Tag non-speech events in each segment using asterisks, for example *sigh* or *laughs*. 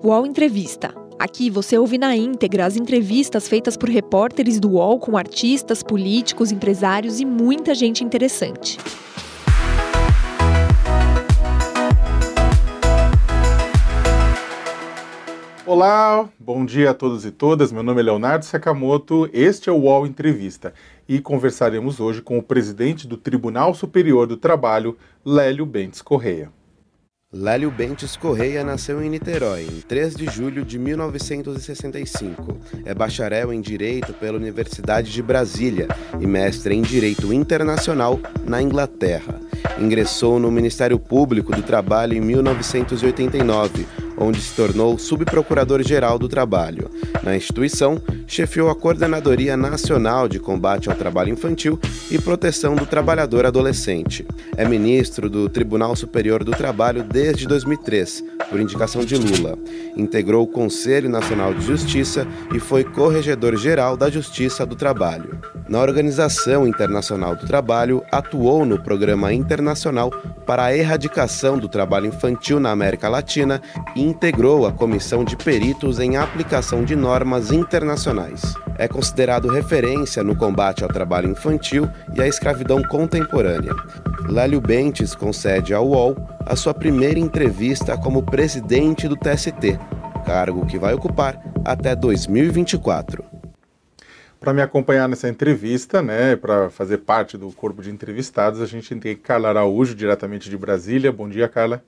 UOL Entrevista. Aqui você ouve na íntegra as entrevistas feitas por repórteres do UOL com artistas, políticos, empresários e muita gente interessante. Olá, bom dia a todos e todas. Meu nome é Leonardo Sakamoto, este é o UOL Entrevista e conversaremos hoje com o presidente do Tribunal Superior do Trabalho, Lélio Bentes Correia. Lélio Bentes Correia nasceu em Niterói em 3 de julho de 1965. É bacharel em Direito pela Universidade de Brasília e mestre em Direito Internacional na Inglaterra. Ingressou no Ministério Público do Trabalho em 1989 onde se tornou subprocurador-geral do trabalho. Na instituição, chefiou a Coordenadoria Nacional de Combate ao Trabalho Infantil e Proteção do Trabalhador Adolescente. É ministro do Tribunal Superior do Trabalho desde 2003, por indicação de Lula. Integrou o Conselho Nacional de Justiça e foi corregedor-geral da Justiça do Trabalho. Na Organização Internacional do Trabalho, atuou no Programa Internacional para a Erradicação do Trabalho Infantil na América Latina e integrou a Comissão de Peritos em Aplicação de Normas Internacionais. É considerado referência no combate ao trabalho infantil e à escravidão contemporânea. Lélio Bentes concede ao UOL a sua primeira entrevista como presidente do TST, cargo que vai ocupar até 2024. Para me acompanhar nessa entrevista, né, para fazer parte do corpo de entrevistados, a gente tem Carla Araújo, diretamente de Brasília. Bom dia, Carla.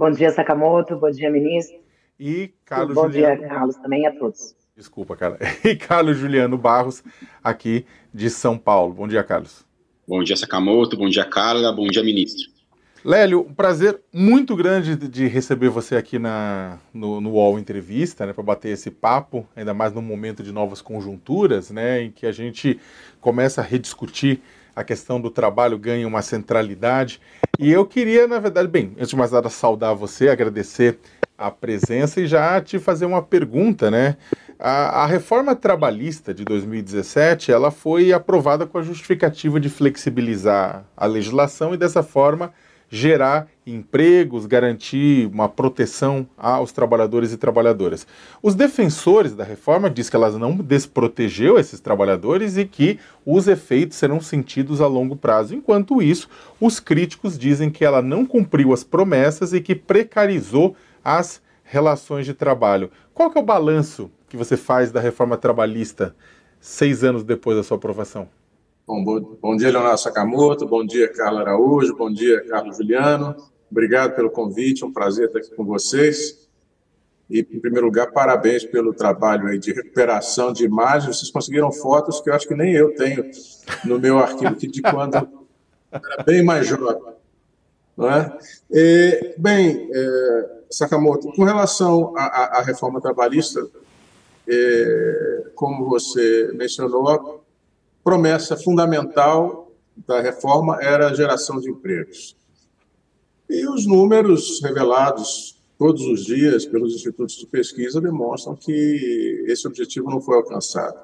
Bom dia, Sakamoto. Bom dia, ministro. E Carlos Bom Juliano... dia, Carlos, também a todos. Desculpa, Carla. *laughs* E Carlos Juliano Barros, aqui de São Paulo. Bom dia, Carlos. Bom dia, Sakamoto. Bom dia, Carla. Bom dia, ministro. Lélio, um prazer muito grande de receber você aqui na, no, no UOL Entrevista, né, para bater esse papo, ainda mais num momento de novas conjunturas, né, em que a gente começa a rediscutir a questão do trabalho ganha uma centralidade. E eu queria, na verdade, bem, antes de mais nada, saudar você, agradecer a presença e já te fazer uma pergunta, né? A, a, reforma trabalhista de 2017 ela foi aprovada com a justificativa de flexibilizar a legislação e dessa forma gerar empregos, garantir uma proteção aos trabalhadores e trabalhadoras. Os defensores da reforma dizem que ela não desprotegeu esses trabalhadores e que os efeitos serão sentidos a longo prazo. Enquanto isso, os críticos dizem que ela não cumpriu as promessas e que precarizou as relações de trabalho. Qual é o balanço que você faz da reforma trabalhista seis anos depois da sua aprovação? Bom, bom, bom dia, Leonardo Sakamoto, bom dia, Carla Araújo, bom dia, Carlos Juliano. Obrigado pelo convite, um prazer estar aqui com vocês. E, em primeiro lugar, parabéns pelo trabalho aí de recuperação de imagens. Vocês conseguiram fotos que eu acho que nem eu tenho no meu arquivo aqui de quando era bem mais jovem. Não é? E, bem, é, Sakamoto, com relação à, à reforma trabalhista, é, como você mencionou, promessa fundamental da reforma era a geração de empregos. E os números revelados todos os dias pelos institutos de pesquisa demonstram que esse objetivo não foi alcançado.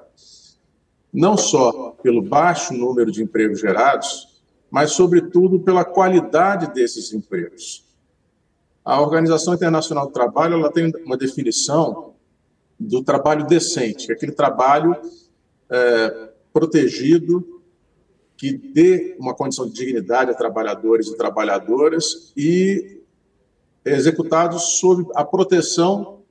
Não só pelo baixo número de empregos gerados, mas, sobretudo, pela qualidade desses empregos. A Organização Internacional do Trabalho ela tem uma definição do trabalho decente, é aquele trabalho é, protegido, que dê uma condição de dignidade a trabalhadores e trabalhadoras e executados sob a proteção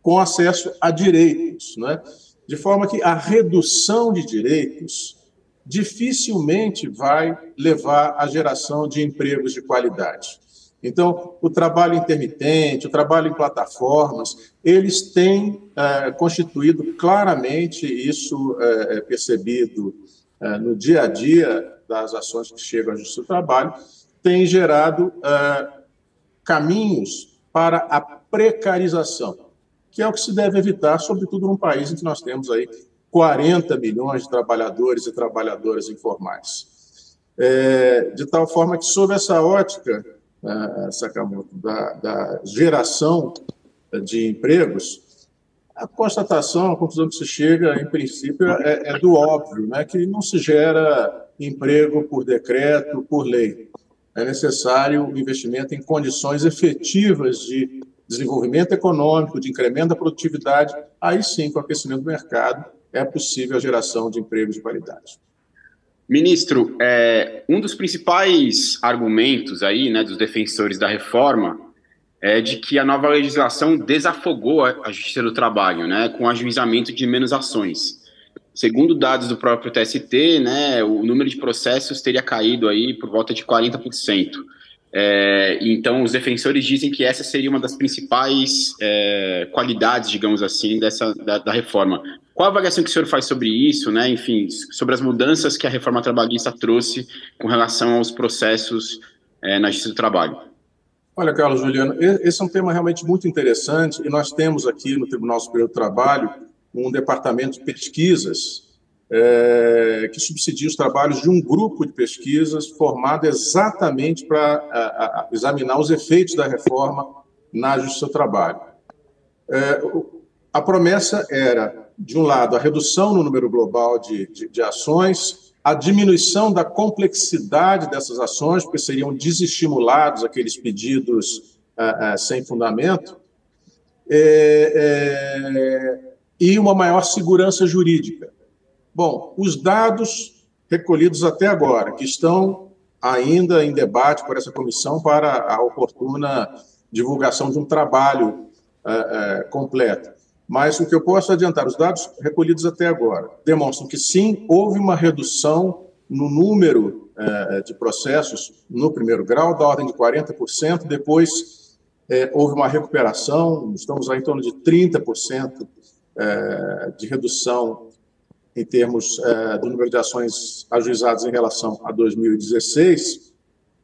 com acesso a direitos, né? de forma que a redução de direitos dificilmente vai levar à geração de empregos de qualidade. Então, o trabalho intermitente, o trabalho em plataformas, eles têm é, constituído claramente isso é, é percebido é, no dia a dia das ações que chegam à Justiça do Trabalho, tem gerado é, caminhos para a precarização, que é o que se deve evitar, sobretudo num país em que nós temos aí 40 milhões de trabalhadores e trabalhadoras informais. É, de tal forma que, sob essa ótica, Sakamoto, da, da geração de empregos, a constatação, a conclusão que se chega, em princípio, é, é, do óbvio, né, que não se gera emprego por decreto, por lei. É necessário o investimento em condições efetivas de desenvolvimento econômico, de incremento da produtividade, aí sim, com o aquecimento do mercado, é possível a geração de empregos de qualidade. Ministro, é, um dos principais argumentos aí, né, dos defensores da reforma é de que a nova legislação desafogou a, Justiça do Trabalho, né, com ajuizamento de menos ações. Segundo dados do próprio TST, né, o número de processos teria caído aí por volta de 40%. É, então, os defensores dizem que essa seria uma das principais é, qualidades, digamos assim, dessa da, da, reforma. Qual a avaliação que o senhor faz sobre isso, né? Enfim, sobre as mudanças que a reforma trabalhista trouxe com relação aos processos é, na Justiça do Trabalho? Olha, Carlos Juliano, esse é um tema realmente muito interessante e nós temos aqui no Tribunal Superior do Trabalho um departamento de pesquisas é, que subsidia os trabalhos de um grupo de pesquisas formado exatamente para examinar os efeitos da reforma na Justiça do Trabalho. É, a promessa era, de um lado, a redução no número global de, de, de ações, a diminuição da complexidade dessas ações, porque seriam desestimulados aqueles pedidos é, é, sem fundamento, é, é, e uma maior segurança jurídica. Bom, os dados recolhidos até agora, que estão ainda em debate por essa comissão para a oportuna divulgação de um trabalho é, é, completo. Mas o que eu posso adiantar, os dados recolhidos até agora demonstram que sim, houve uma redução no número é, de processos no primeiro grau, da ordem de 40%, depois houve uma recuperação, estamos aí em torno de 30% é, de redução em termos é, do número de ações ajuizadas em relação a 2016,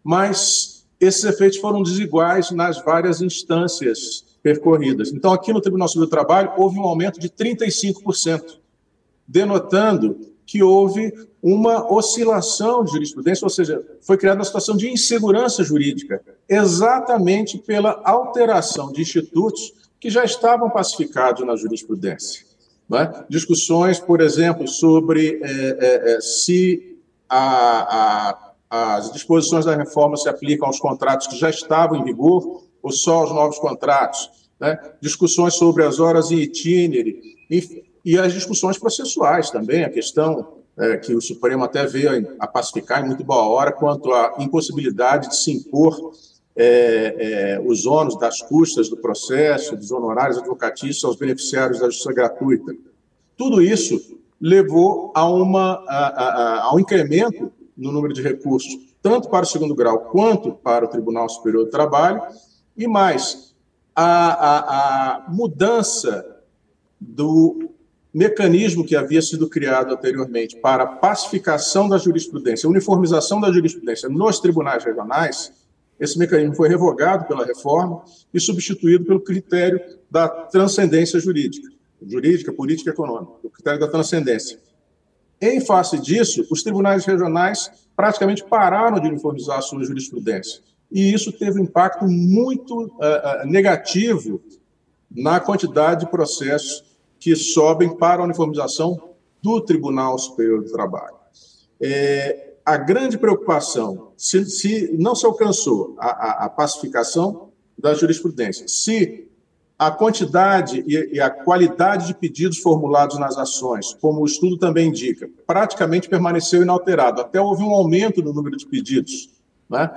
mas esses efeitos foram desiguais nas várias instâncias percorridas. Então, aqui no Tribunal Superior do Trabalho, houve um aumento de 35%, denotando que houve uma oscilação de jurisprudência, ou seja, foi criada uma situação de insegurança jurídica, exatamente pela alteração de institutos que já estavam pacificados na jurisprudência. É? Discussões, por exemplo, sobre é, é, se a, a, as disposições da reforma se aplicam aos contratos que já estavam em vigor ou só aos novos contratos. Né? Discussões sobre as horas em itinerary e, e as discussões processuais também, a questão que o Supremo até veio a pacificar em muito boa hora quanto à impossibilidade de se impor é, é, os ônus das custas do processo, dos honorários advocatícios aos beneficiários da justiça gratuita. Tudo isso levou a, uma, a, a, a um incremento no número de recursos, tanto para o segundo grau quanto para o Tribunal Superior do Trabalho, e mais, a, mudança do mecanismo que havia sido criado anteriormente para pacificação da jurisprudência, uniformização da jurisprudência nos tribunais regionais, esse mecanismo foi revogado pela reforma e substituído pelo critério da transcendência jurídica, jurídica, política e econômica, o critério da transcendência. Em face disso, os tribunais regionais praticamente pararam de uniformizar a sua jurisprudência. E isso teve um impacto muito uh, negativo na quantidade de processos que sobem para a uniformização do Tribunal Superior do Trabalho. É, a grande preocupação, se, se não se alcançou a, a, a, pacificação da jurisprudência, se a quantidade e, e, a qualidade de pedidos formulados nas ações, como o estudo também indica, praticamente permaneceu inalterado, até houve um aumento no número de pedidos. Né?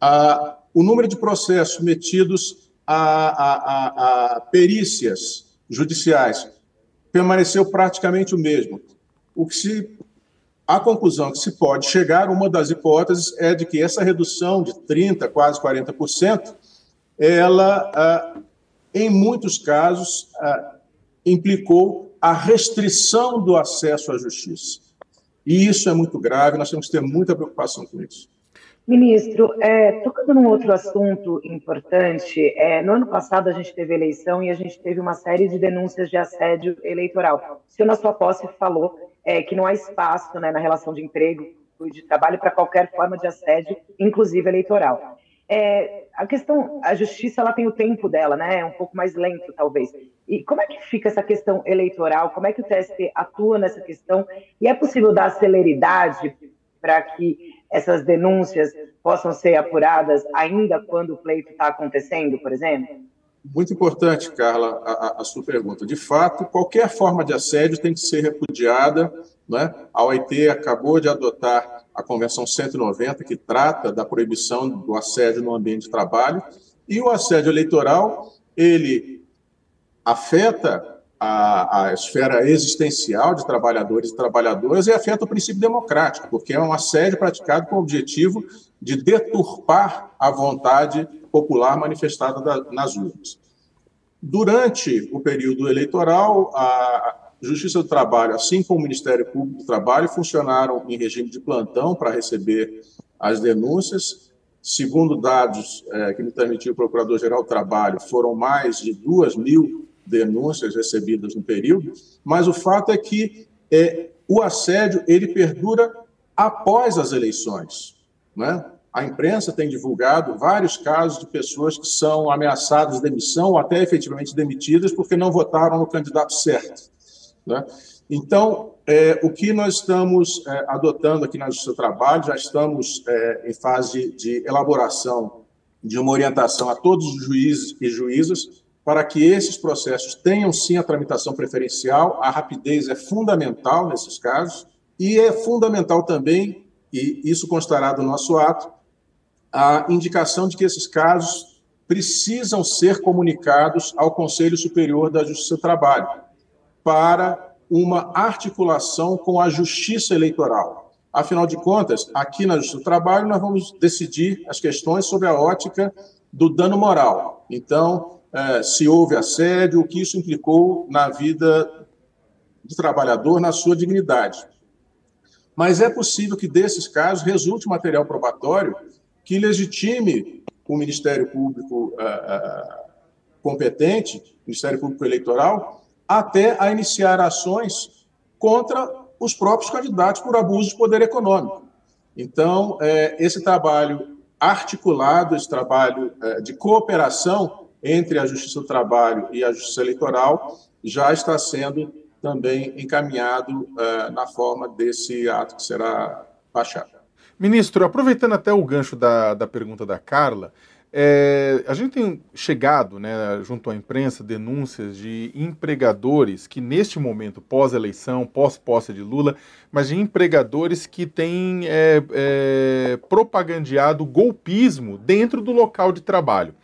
A, o número de processos submetidos a, a perícias judiciais permaneceu praticamente o mesmo. O que se a conclusão que se pode chegar, uma das hipóteses é de que essa redução de 30%, quase 40%, ela, ah, em muitos casos, ah, implicou a restrição do acesso à justiça. E isso é muito grave, nós temos que ter muita preocupação com isso. Ministro, é, tocando num outro assunto importante, é, no ano passado a gente teve eleição e a gente teve uma série de denúncias de assédio eleitoral. O senhor, na sua posse, falou é, que não há espaço né, na relação de emprego e de trabalho para qualquer forma de assédio, inclusive eleitoral. É, a questão, a justiça ela tem o tempo dela, né? É um pouco mais lento, talvez. E como é que fica essa questão eleitoral? Como é que o TST atua nessa questão? E é possível dar celeridade para que essas denúncias possam ser apuradas ainda quando o pleito está acontecendo, por exemplo? Muito importante, Carla, a, a, sua pergunta. De fato, qualquer forma de assédio tem que ser repudiada. Né? A OIT acabou de adotar a Convenção 190, que trata da proibição do assédio no ambiente de trabalho. E o assédio eleitoral, ele afeta a, a, esfera existencial de trabalhadores e trabalhadoras e afeta o princípio democrático, porque é um assédio praticado com o objetivo de deturpar a vontade popular manifestada da, nas urnas. Durante o período eleitoral, a Justiça do Trabalho, assim como o Ministério Público do Trabalho, funcionaram em regime de plantão para receber as denúncias. Segundo dados é, que me transmitiu o Procurador-Geral do Trabalho, foram mais de duas mil denúncias recebidas no período, mas o fato é que é, o assédio ele perdura após as eleições. Né? A imprensa tem divulgado vários casos de pessoas que são ameaçadas de demissão ou até efetivamente demitidas porque não votaram no candidato certo. Né? Então, é, o que nós estamos é, adotando aqui na Justiça do Trabalho, já estamos é, em fase de, elaboração de uma orientação a todos os juízes e juízas para que esses processos tenham sim a tramitação preferencial. A rapidez é fundamental nesses casos e é fundamental também, e isso constará do nosso ato, a indicação de que esses casos precisam ser comunicados ao Conselho Superior da Justiça do Trabalho para uma articulação com a Justiça Eleitoral. Afinal de contas, aqui na Justiça do Trabalho, nós vamos decidir as questões sobre a ótica do dano moral. Então, é, se houve assédio, o que isso implicou na vida do trabalhador, na sua dignidade. Mas é possível que desses casos resulte material probatório que legitime o Ministério Público uh, uh, competente, Ministério Público Eleitoral, até a iniciar ações contra os próprios candidatos por abuso de poder econômico. Então, é, esse trabalho articulado, esse trabalho é, de cooperação entre a Justiça do Trabalho e a Justiça Eleitoral já está sendo também encaminhado é, na forma desse ato que será baixado. Ministro, aproveitando até o gancho da, da pergunta da Carla, é, a gente tem chegado, né, junto à imprensa, denúncias de empregadores que, neste momento, pós-eleição, pós-posse de Lula, mas de empregadores que têm é, é, propagandeado golpismo dentro do local de trabalho.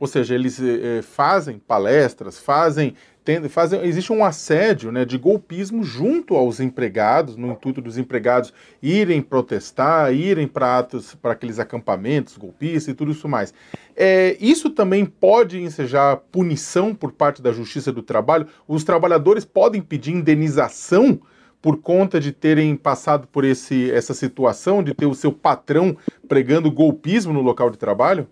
Ou seja, eles fazem palestras, fazem tem, fazem, existe um assédio né, de golpismo junto aos empregados, no intuito dos empregados irem protestar, irem para atos, para aqueles acampamentos golpistas e tudo isso mais. É, isso também pode ensejar punição por parte da Justiça do Trabalho? Os trabalhadores podem pedir indenização por conta de terem passado por esse, essa situação, de ter o seu patrão pregando golpismo no local de trabalho?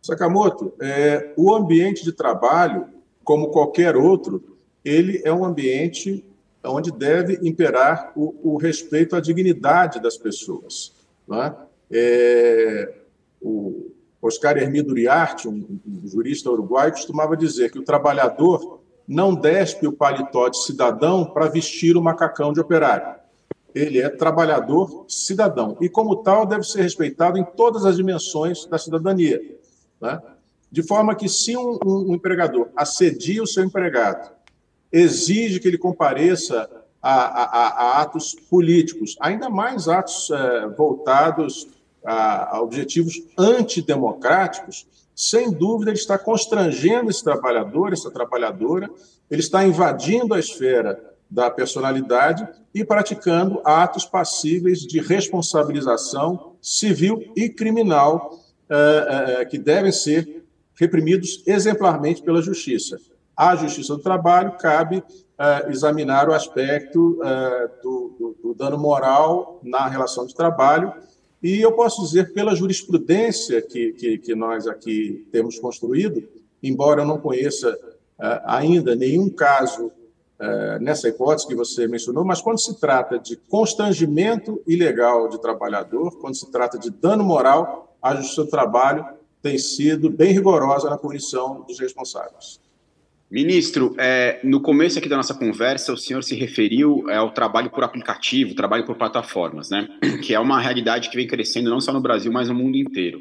Sakamoto, é, o ambiente de trabalho como qualquer outro, ele é um ambiente onde deve imperar o, o respeito à dignidade das pessoas. É? É, o Oscar Hermídio Uriarte, um, um jurista uruguaio, costumava dizer que o trabalhador não despe o paletó de cidadão para vestir o macacão de operário. Ele é trabalhador cidadão e, como tal, deve ser respeitado em todas as dimensões da cidadania. Né? De forma que, se um, um, empregador assedia o seu empregado, exige que ele compareça a, a, a atos políticos, ainda mais atos é, voltados a, a objetivos antidemocráticos, sem dúvida ele está constrangendo esse trabalhador, essa trabalhadora, ele está invadindo a esfera da personalidade e praticando atos passíveis de responsabilização civil e criminal é, é, que devem ser reprimidos exemplarmente pela Justiça. À Justiça do Trabalho cabe uh, examinar o aspecto uh, do, do, do, dano moral na relação de trabalho, e eu posso dizer, pela jurisprudência que, que, que nós aqui temos construído, embora eu não conheça uh, ainda nenhum caso nessa hipótese que você mencionou, mas quando se trata de constrangimento ilegal de trabalhador, quando se trata de dano moral, a Justiça do Trabalho tem sido bem rigorosa na punição dos responsáveis. Ministro, é, no começo aqui da nossa conversa, o senhor se referiu é, ao trabalho por aplicativo, trabalho por plataformas, né? *clears throat* Que é uma realidade que vem crescendo não só no Brasil, mas no mundo inteiro.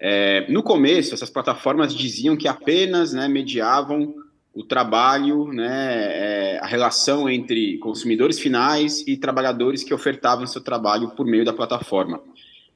É, no começo, essas plataformas diziam que apenas né, mediavam o trabalho, né, é, a relação entre consumidores finais e trabalhadores que ofertavam seu trabalho por meio da plataforma.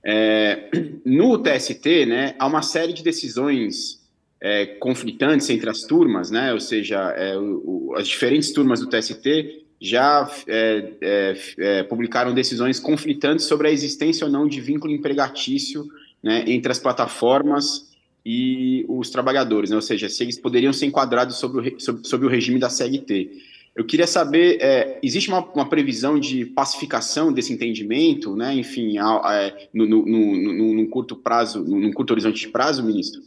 É, no TST, né, há uma série de decisões é, conflitantes entre as turmas, né, ou seja, é, o, as diferentes turmas do TST já é, é, é, publicaram decisões conflitantes sobre a existência ou não de vínculo empregatício né, entre as plataformas e os trabalhadores, né, ou seja, se eles poderiam ser enquadrados sobre o, sobre, sobre o regime da CLT. Eu queria saber, é, existe uma, uma, previsão de pacificação desse entendimento, né, enfim, é, no, no, no, num curto prazo, num curto horizonte de prazo, ministro?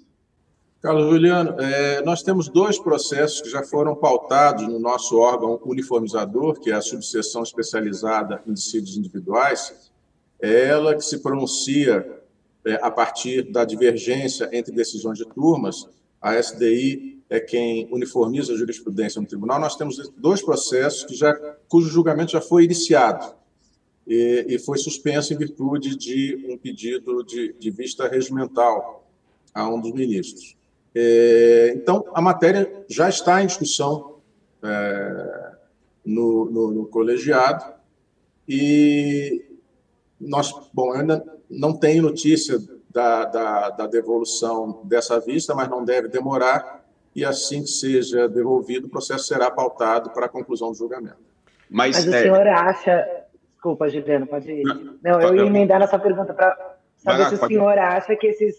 Carlos Juliano, é, nós temos dois processos que já foram pautados no nosso órgão uniformizador, que é a subseção especializada em dissídios individuais, é ela que se pronuncia é, a partir da divergência entre decisões de turmas, a SDI é quem uniformiza a jurisprudência no tribunal. Nós temos dois processos que já, cujo julgamento já foi iniciado e, e foi suspenso em virtude de um pedido de, de vista regimental a um dos ministros. É, então, a matéria já está em discussão é, no, no, no, colegiado e nós, bom, ainda não tenho notícia da, da, da, devolução dessa vista, mas não deve demorar e assim que seja devolvido, o processo será pautado para a conclusão do julgamento. Mas, mas o é... senhor acha... Desculpa, Juliano, pode ir. Não, não eu ia emendar nessa pergunta para saber se o senhor acha que esses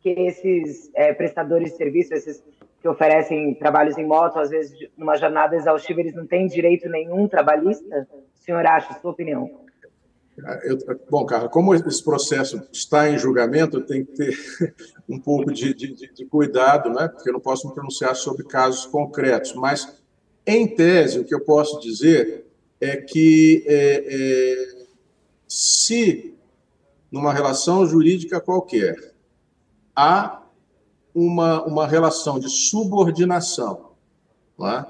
que esses é, prestadores de serviço, esses que oferecem trabalhos em moto, às vezes numa jornada exaustiva, eles não têm direito nenhum trabalhista? O senhor acha, sua opinião? Eu, bom, Carla, como esse processo está em julgamento, eu tenho que ter *laughs* um pouco de, de, de, cuidado, né? porque eu não posso me pronunciar sobre casos concretos. Mas, em tese, o que eu posso dizer é que é, é, se, numa relação jurídica qualquer, há uma, uma relação de subordinação. É?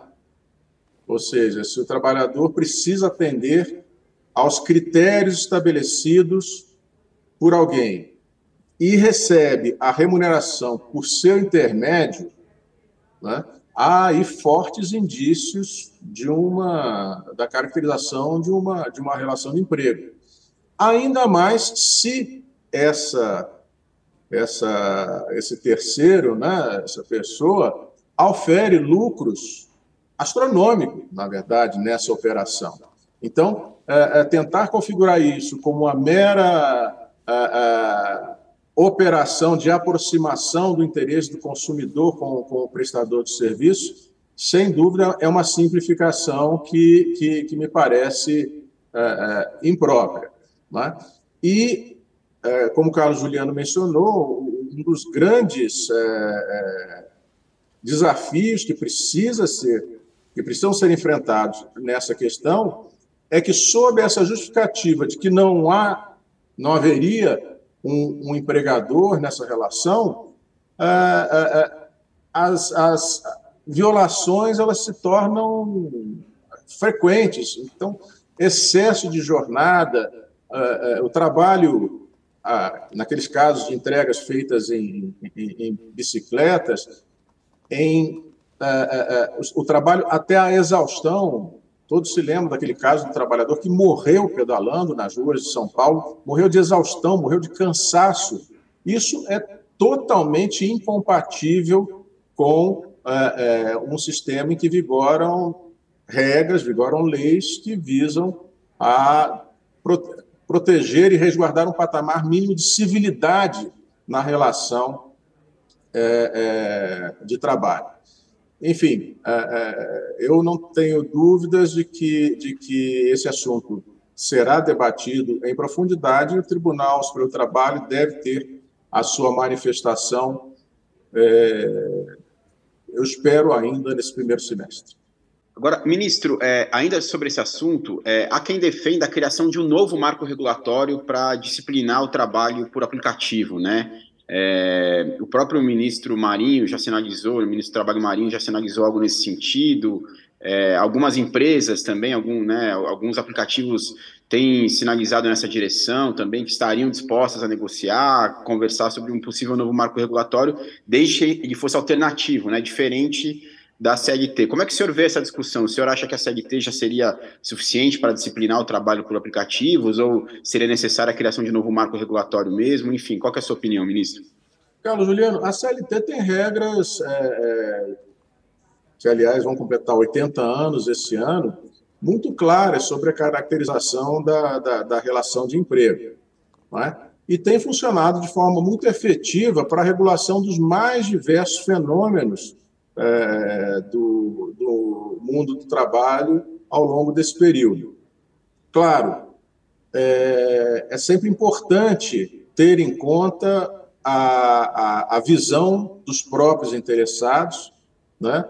Ou seja, se o trabalhador precisa atender aos critérios estabelecidos por alguém e recebe a remuneração por seu intermédio, né, há aí fortes indícios de uma da caracterização de uma de uma relação de emprego. Ainda mais se essa essa, esse terceiro, né, essa pessoa, ofere lucros astronômicos, na verdade, nessa operação. Então, é, é tentar configurar isso como uma mera é, é, operação de aproximação do interesse do consumidor com, com, o prestador de serviço, sem dúvida, é uma simplificação que, que, que me parece é, imprópria. Né? E como o Carlos Juliano mencionou, um dos grandes desafios que precisa ser, que precisam ser enfrentados nessa questão, é que sob essa justificativa de que não há, não haveria um, um empregador nessa relação, é, é, as, as violações elas se tornam frequentes. Então, excesso de jornada, o trabalho naqueles casos de entregas feitas em, em, em bicicletas, em o, o trabalho até a exaustão. Todos se lembram daquele caso do trabalhador que morreu pedalando nas ruas de São Paulo, morreu de exaustão, morreu de cansaço. Isso é totalmente incompatível com é, é, um sistema em que vigoram regras, vigoram leis que visam a proteger e resguardar um patamar mínimo de civilidade na relação é, de trabalho. Enfim, é, é, eu não tenho dúvidas de que, de que esse assunto será debatido em profundidade e o Tribunal Superior do Trabalho deve ter a sua manifestação, é, eu espero ainda nesse primeiro semestre. Agora, ministro, é, ainda sobre esse assunto, é, há quem defenda a criação de um novo marco regulatório para disciplinar o trabalho por aplicativo, né? É, o próprio ministro Marinho já sinalizou, o ministro do Trabalho Marinho já sinalizou algo nesse sentido. É, algumas empresas também, algum, né, alguns aplicativos têm sinalizado nessa direção também, que estariam dispostas a negociar, conversar sobre um possível novo marco regulatório, desde que ele fosse alternativo, né, diferente da CLT. Como é que o senhor vê essa discussão? O senhor acha que a CLT já seria suficiente para disciplinar o trabalho por aplicativos ou seria necessária a criação de novo marco regulatório mesmo? Enfim, qual é a sua opinião, ministro? Carlos Juliano, a CLT tem regras é, é, que, aliás, vão completar 80 anos esse ano, muito claras sobre a caracterização da, da, da relação de emprego. Não é? E tem funcionado de forma muito efetiva para a regulação dos mais diversos fenômenos é, do, do, mundo do trabalho ao longo desse período. Claro, é, é sempre importante ter em conta a, a, a visão dos próprios interessados, né?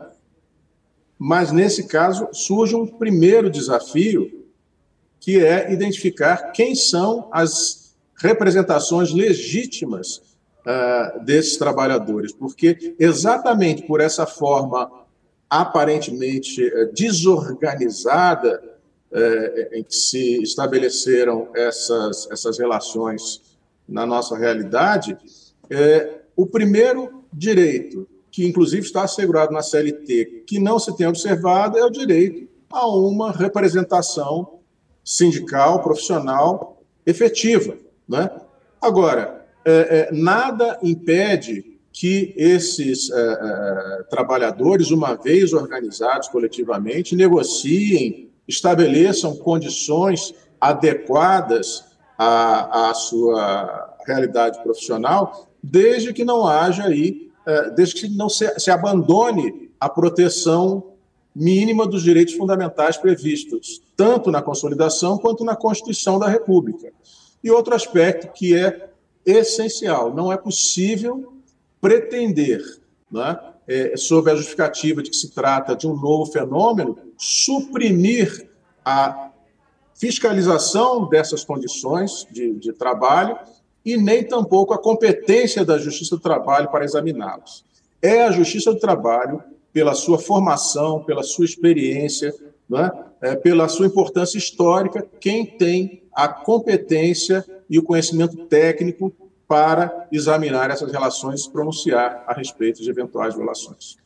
mas nesse caso surge um primeiro desafio, que é identificar quem são as representações legítimas uh, desses trabalhadores, porque exatamente por essa forma aparentemente uh, desorganizada uh, em que se estabeleceram essas, essas relações na nossa realidade, o primeiro direito, que inclusive está assegurado na CLT, que não se tem observado, é o direito a uma representação sindical, profissional efetiva. Né? Agora, é, é, nada impede que esses é, trabalhadores, uma vez organizados coletivamente, negociem, estabeleçam condições adequadas à, à sua realidade profissional, desde que não haja aí, desde que não se, se abandone a proteção mínima dos direitos fundamentais previstos, tanto na consolidação quanto na Constituição da República. E outro aspecto que é essencial. Não é possível pretender, né, é, sob a justificativa de que se trata de um novo fenômeno, suprimir a fiscalização dessas condições de, de trabalho e nem tampouco a competência da Justiça do Trabalho para examiná-los. É a Justiça do Trabalho, pela sua formação, pela sua experiência, né, é, pela sua importância histórica, quem tem a competência e o conhecimento técnico para examinar essas relações pronunciar a respeito de eventuais violações.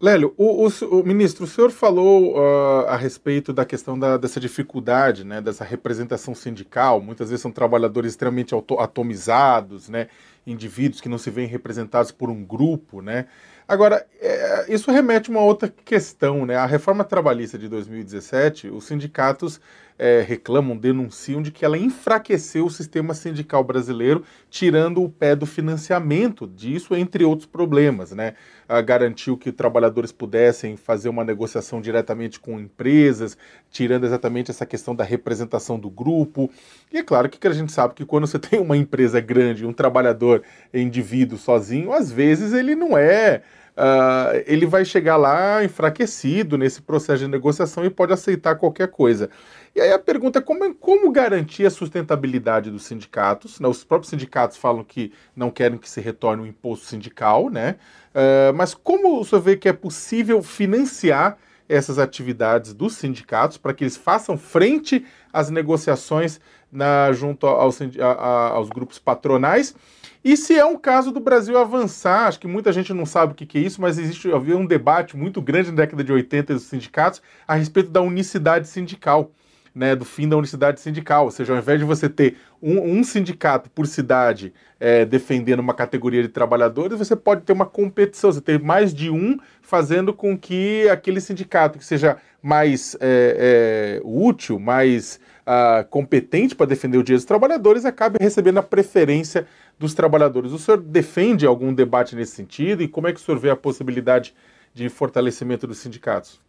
Lélio, o, o, o, ministro, o senhor falou uh, a respeito da questão da, dessa dificuldade, né, dessa representação sindical. Muitas vezes são trabalhadores extremamente atomizados, né, indivíduos que não se veem representados por um grupo, né. Agora, é, isso remete a uma outra questão, né. A reforma trabalhista de 2017, os sindicatos é, reclamam, denunciam de que ela enfraqueceu o sistema sindical brasileiro, tirando o pé do financiamento disso, entre outros problemas, né? Ah, garantiu que trabalhadores pudessem fazer uma negociação diretamente com empresas, tirando exatamente essa questão da representação do grupo. E é claro que a gente sabe que quando você *laughs* tem uma empresa grande, um trabalhador indivíduo sozinho, às vezes ele não é uh, ele vai chegar lá enfraquecido nesse processo de negociação e pode aceitar qualquer coisa. E aí a pergunta é como, como garantir a sustentabilidade dos sindicatos? Né? Os próprios sindicatos falam que não querem que se retorne o um imposto sindical, né? Uh, mas como o senhor vê que é possível financiar essas atividades dos sindicatos para que eles façam frente às negociações na, junto aos, a, aos grupos patronais e se é um caso do Brasil avançar, acho que muita gente não sabe o que, é isso, mas existe havia um debate muito grande na década de 80 dos sindicatos a respeito da unicidade sindical. Né, do fim da unicidade sindical, ou seja, ao invés de você ter um, um sindicato por cidade é, defendendo uma categoria de trabalhadores, você pode ter uma competição, você ter mais de um fazendo com que aquele sindicato que seja mais é, é, útil, mais uh, competente para defender o direito dos trabalhadores, acabe recebendo a preferência dos trabalhadores. O senhor defende algum debate nesse sentido e como é que o senhor vê a possibilidade de fortalecimento dos sindicatos?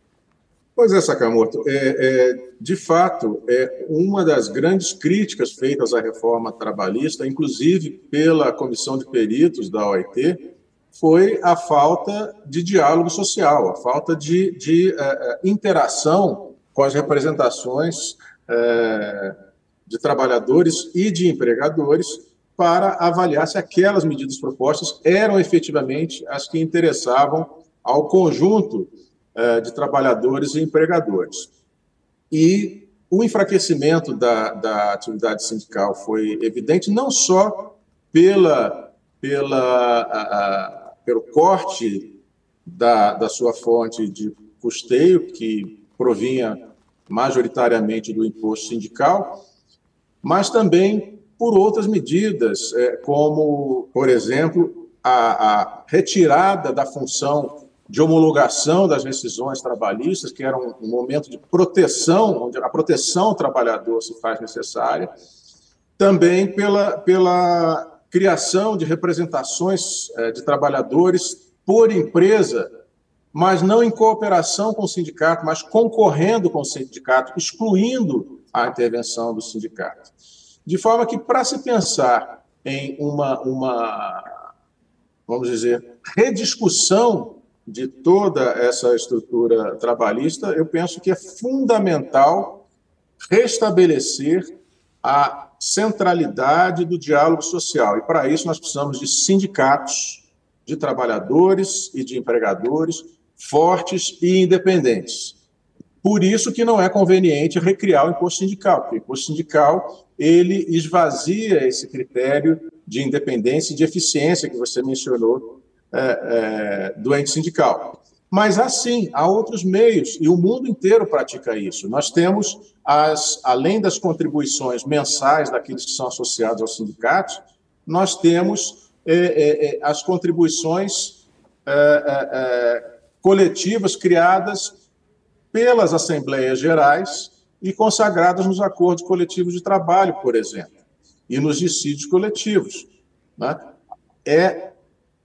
Pois é, Sakamoto. É, é, de fato, é uma das grandes críticas feitas à reforma trabalhista, inclusive pela comissão de peritos da OIT, foi a falta de diálogo social, a falta de, de uh, interação com as representações uh, de trabalhadores e de empregadores para avaliar se aquelas medidas propostas eram efetivamente as que interessavam ao conjunto é, de trabalhadores e empregadores. E o enfraquecimento da, da atividade sindical foi evidente não só pela, pela, a, a, pelo corte da, da sua fonte de custeio, que provinha majoritariamente do imposto sindical, mas também por outras medidas, é, como, por exemplo, a, a retirada da função de homologação das decisões trabalhistas, que era um, um momento de proteção, onde a proteção ao trabalhador se faz necessária, também pela, pela criação de representações é, de trabalhadores por empresa, mas não em cooperação com o sindicato, mas concorrendo com o sindicato, excluindo a intervenção do sindicato. De forma que, para se pensar em uma, uma, vamos dizer, rediscussão de toda essa estrutura trabalhista, eu penso que é fundamental restabelecer a centralidade do diálogo social. E para isso nós precisamos de sindicatos, de trabalhadores e de empregadores fortes e independentes. Por isso que não é conveniente recriar o imposto sindical, porque o imposto sindical ele esvazia esse critério de independência e de eficiência que você mencionou é, é, do ente sindical. Mas assim, há outros meios, e o mundo inteiro pratica isso. Nós temos, as, além das contribuições mensais daqueles que são associados aos sindicatos, nós temos é, é, é as contribuições é, coletivas criadas pelas Assembleias Gerais e consagradas nos acordos coletivos de trabalho, por exemplo, e nos dissídios coletivos. Né? É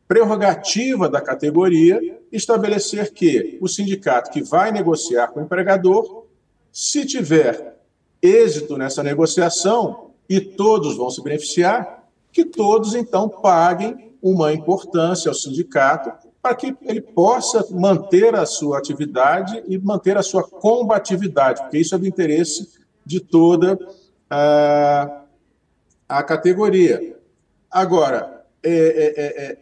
prerrogativa da categoria estabelecer que o sindicato que vai negociar com o empregador, se tiver êxito nessa negociação e todos vão se beneficiar, que todos então paguem uma importância ao sindicato para que ele possa manter a sua atividade e manter a sua combatividade, porque isso é do interesse de toda a, a categoria. Agora, é, é, é, é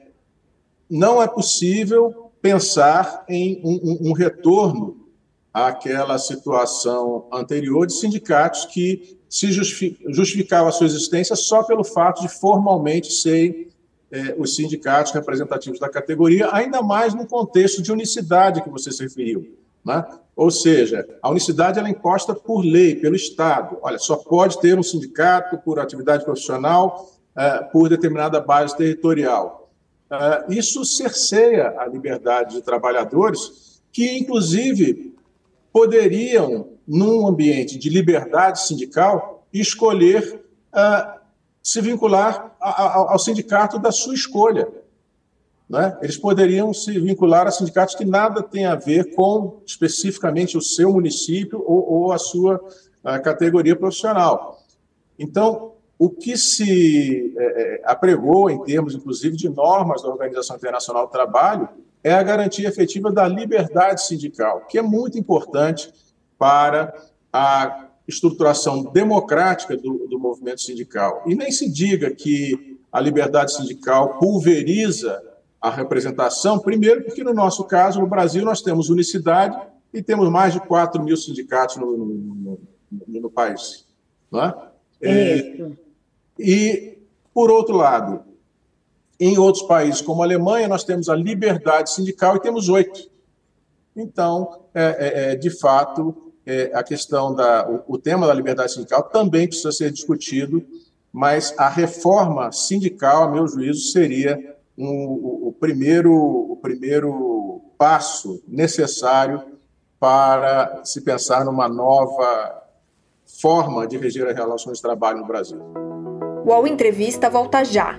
não é possível pensar em um, um, retorno àquela situação anterior de sindicatos que se justificavam a sua existência só pelo fato de formalmente serem é, os sindicatos representativos da categoria, ainda mais no contexto de unicidade que você se referiu. Né? Ou seja, a unicidade ela é imposta por lei, pelo Estado. Olha, só pode ter um sindicato por atividade profissional é, por determinada base territorial. Uh, isso cerceia a liberdade de trabalhadores, que, inclusive, poderiam, num ambiente de liberdade sindical, escolher se vincular ao sindicato da sua escolha. Né? Eles poderiam se vincular a sindicatos que nada têm a ver com especificamente o seu município ou, ou a sua a categoria profissional. Então, o que se é, é, apregou, em termos, inclusive, de normas da Organização Internacional do Trabalho, é a garantia efetiva da liberdade sindical, que é muito importante para a estruturação democrática do, do movimento sindical. E nem se diga que a liberdade sindical pulveriza a representação, primeiro, porque no nosso caso, no Brasil, nós temos unicidade e temos mais de 4 mil sindicatos no, no, no, no país. Não é? É, e, por outro lado, em outros países, como a Alemanha, nós temos a liberdade sindical e temos oito. Então, é, é, é, de fato, é, a questão da. O, o, tema da liberdade sindical também precisa ser discutido, mas a reforma sindical, a meu juízo, seria um, o, o, primeiro, o primeiro passo necessário para se pensar numa nova forma de reger as relações de trabalho no Brasil. O Entrevista volta já.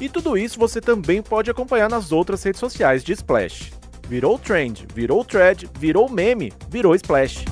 E tudo isso você também pode acompanhar nas outras redes sociais de Splash. Virou trend, virou thread, virou meme, virou Splash.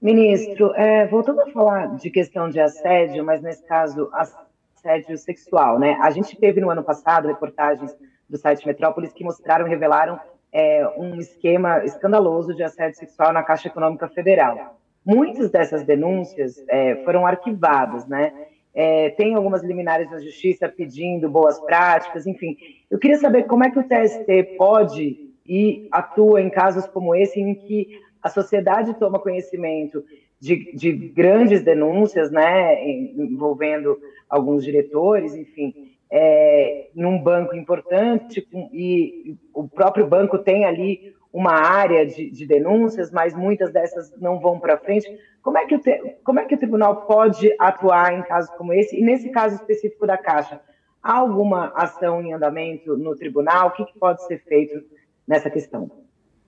Ministro, é, voltando a falar de questão de assédio, mas nesse caso assédio sexual, né? A gente teve no ano passado reportagens do site Metrópolis que mostraram, revelaram é, um esquema escandaloso de assédio sexual na Caixa Econômica Federal. Muitas dessas denúncias é, foram arquivadas, né? É, tem algumas liminares da Justiça pedindo boas práticas, enfim. Eu queria saber como é que o TST pode e atua em casos como esse, em que a sociedade toma conhecimento de, de grandes denúncias, né, envolvendo alguns diretores, enfim, é, num banco importante, e o próprio banco tem ali uma área de, de denúncias, mas muitas dessas não vão para frente. Como é, que o te, como é que o tribunal pode atuar em casos como esse? E nesse caso específico da Caixa, há alguma ação em andamento no tribunal? O que, que pode ser feito nessa questão?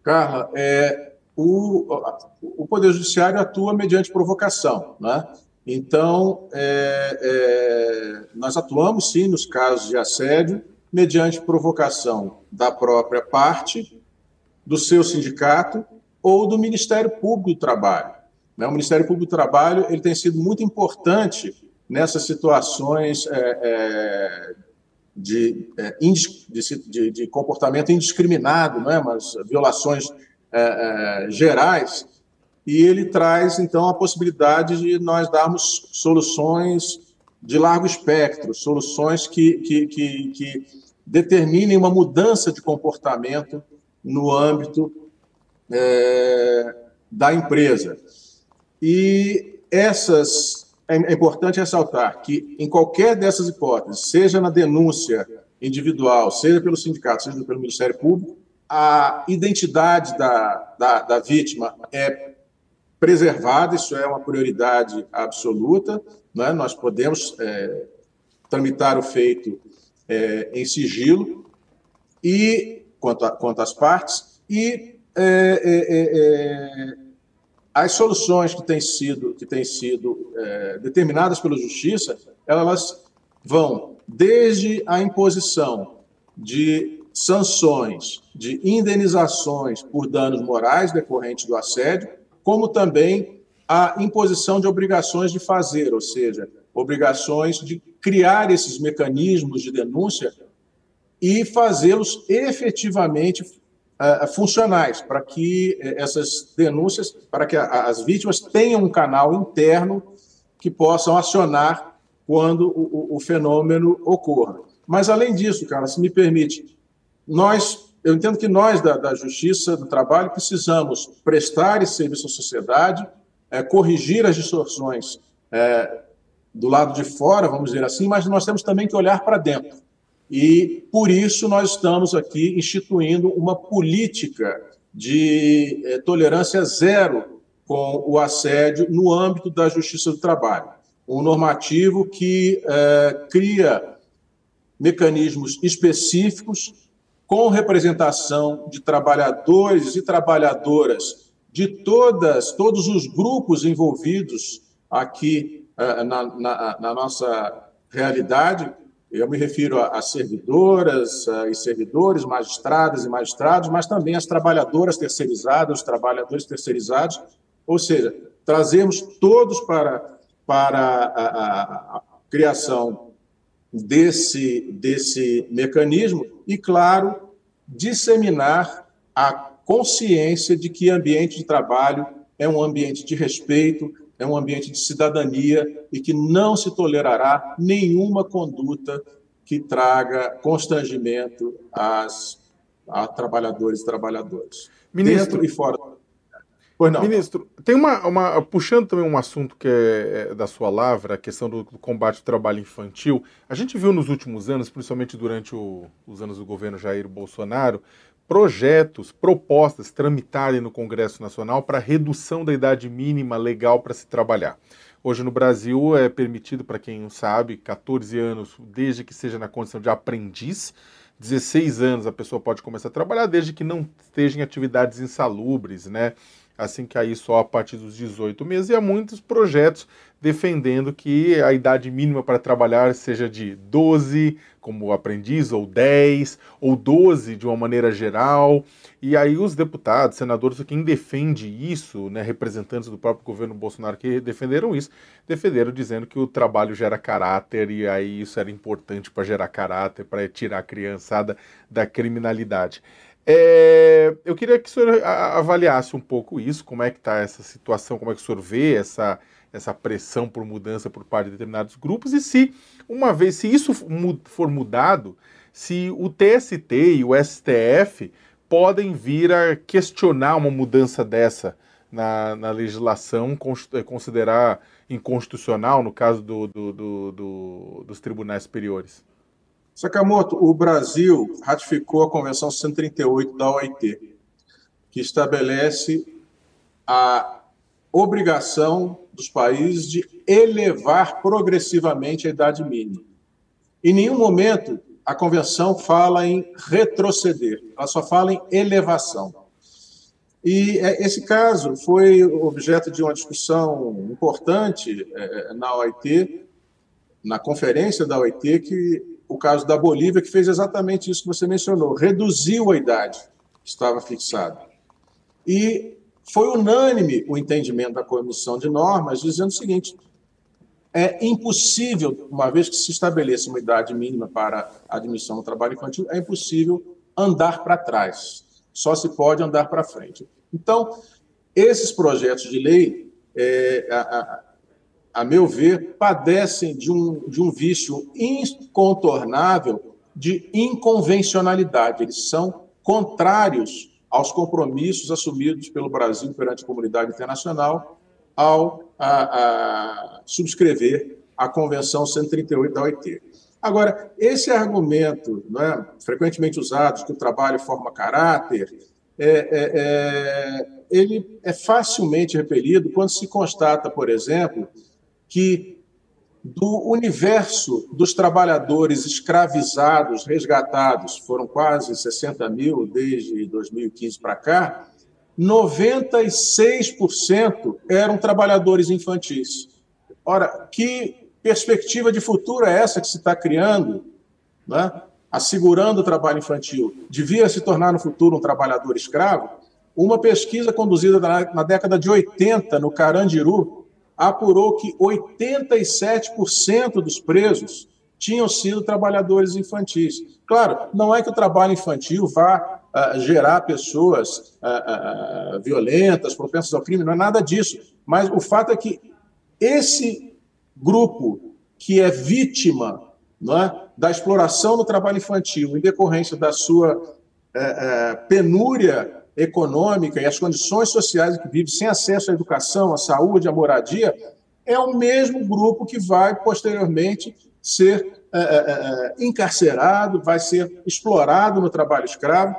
Carla, é, o, o Poder Judiciário atua mediante provocação, né? Então, é, é, nós atuamos sim nos casos de assédio, mediante provocação da própria parte, do seu sindicato ou do Ministério Público do Trabalho. Né? O Ministério Público do Trabalho ele tem sido muito importante nessas situações é, é de, é, de, de, comportamento indiscriminado, né? mas violações é, é, gerais, e ele traz, então, a possibilidade de nós darmos soluções de largo espectro, soluções que, que, que, que determinem uma mudança de comportamento no âmbito é, da empresa. E essas, é, é importante ressaltar que, em qualquer dessas hipóteses, seja na denúncia individual, seja pelo sindicato, seja pelo Ministério Público, a identidade da, da, da vítima é preservada, isso é uma prioridade absoluta. Né? Nós podemos é, tramitar o feito é, em sigilo e quanto, a, quanto às partes e é, é, é, é as soluções que têm sido que têm sido determinadas pela justiça elas vão desde a imposição de sanções, de indenizações por danos morais decorrentes do assédio, como também a imposição de obrigações de fazer, ou seja, obrigações de criar esses mecanismos de denúncia e fazê-los efetivamente uh, funcionais, para que uh, essas denúncias, para que a, as vítimas tenham um canal interno que possam acionar quando o, o, o fenômeno ocorra. Mas, além disso, cara, se me permite, nós, eu entendo que nós, da, da Justiça do Trabalho, precisamos prestar esse serviço à sociedade, é, corrigir as distorções é, do lado de fora, vamos dizer assim, mas nós temos também que olhar para dentro. E, por isso, nós estamos aqui instituindo uma política de é, tolerância zero com o assédio no âmbito da Justiça do Trabalho. Um normativo que é, cria mecanismos específicos com representação de trabalhadores e trabalhadoras de todas, todos os grupos envolvidos aqui uh, na, na, na, nossa realidade. Eu me refiro a, a servidoras uh, e servidores, magistradas e magistrados, mas também as trabalhadoras terceirizadas, os trabalhadores terceirizados, ou seja, trazemos todos para, para a, a, a criação desse, desse mecanismo e, claro, disseminar a consciência de que ambiente de trabalho é um ambiente de respeito, é um ambiente de cidadania e que não se tolerará nenhuma conduta que traga constrangimento às, a trabalhadores e trabalhadoras, Ministro, dentro e fora Pois não. Ministro, tem uma, uma, Puxando também um assunto que é, é da sua lavra, a questão do, do, combate ao trabalho infantil. A gente viu nos últimos anos, principalmente durante o, os anos do governo Jair Bolsonaro, projetos, propostas tramitarem no Congresso Nacional para redução da idade mínima legal para se trabalhar. Hoje no Brasil é permitido, para quem não sabe, 14 anos, desde que seja na condição de aprendiz. 16 anos a pessoa pode começar a trabalhar, desde que não esteja em atividades insalubres, né? Assim que aí só a partir dos 18 meses, e há muitos projetos defendendo que a idade mínima para trabalhar seja de 12 como aprendiz, ou 10, ou 12 de uma maneira geral. E aí os deputados, senadores, quem defende isso, né, representantes do próprio governo Bolsonaro que defenderam isso, defenderam dizendo que o trabalho gera caráter e aí isso era importante para gerar caráter, para tirar a criançada da criminalidade. É, eu queria que o senhor avaliasse um pouco isso, como é que está essa situação, como é que o senhor vê essa, essa pressão por mudança por parte de determinados grupos e se, uma vez, se isso for mudado, se o TST e o STF podem vir a questionar uma mudança dessa na, na legislação, é, considerar inconstitucional no caso do, do, do, dos tribunais superiores. Sakamoto, o Brasil ratificou a Convenção 138 da OIT, que estabelece a obrigação dos países de elevar progressivamente a idade mínima. Em nenhum momento a convenção fala em retroceder, ela só fala em elevação. E é, esse caso foi objeto de uma discussão importante é, na OIT, na conferência da OIT, que o caso da Bolívia, que fez exatamente isso que você mencionou, reduziu a idade que estava fixada. E foi unânime o entendimento da comissão de normas, dizendo o seguinte: é impossível, uma vez que se estabeleça uma idade mínima para a admissão ao trabalho infantil, é impossível andar para trás, só se pode andar para frente. Então, esses projetos de lei, é, a, a meu ver, padecem de um, de um vício incontornável de inconvencionalidade. Eles são contrários aos compromissos assumidos pelo Brasil perante a comunidade internacional ao a, a subscrever a Convenção 138 da OIT. Agora, esse argumento, é, frequentemente usado, que o trabalho forma caráter, é, é, é, ele é facilmente repelido quando se constata, por exemplo, que do universo dos trabalhadores escravizados, resgatados, foram quase 60 mil desde 2015 para cá, 96% eram trabalhadores infantis. Ora, que perspectiva de futuro é essa que se está criando, né? assegurando o trabalho infantil? Devia se tornar no futuro um trabalhador escravo? Uma pesquisa conduzida na, na década de 80 no Carandiru, apurou que 87% dos presos tinham sido trabalhadores infantis. Claro, não é que o trabalho infantil vá uh, gerar pessoas uh, uh, violentas, propensas ao crime, não é nada disso. Mas o fato é que esse grupo que é vítima é, da exploração do trabalho infantil em decorrência da sua eh, eh, penúria econômica e as condições sociais que vive sem acesso à educação, à saúde, à moradia, é o mesmo grupo que vai posteriormente ser é, é, é encarcerado, vai ser explorado no trabalho escravo.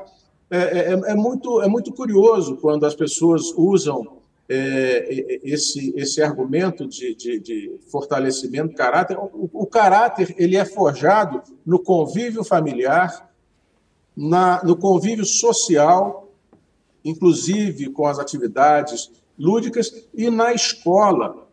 É, é, é, muito, é muito curioso quando as pessoas usam é, esse, esse argumento de, de, de, fortalecimento do caráter. O, o, caráter ele é forjado no convívio familiar, na, no convívio social inclusive com as atividades lúdicas, e na escola.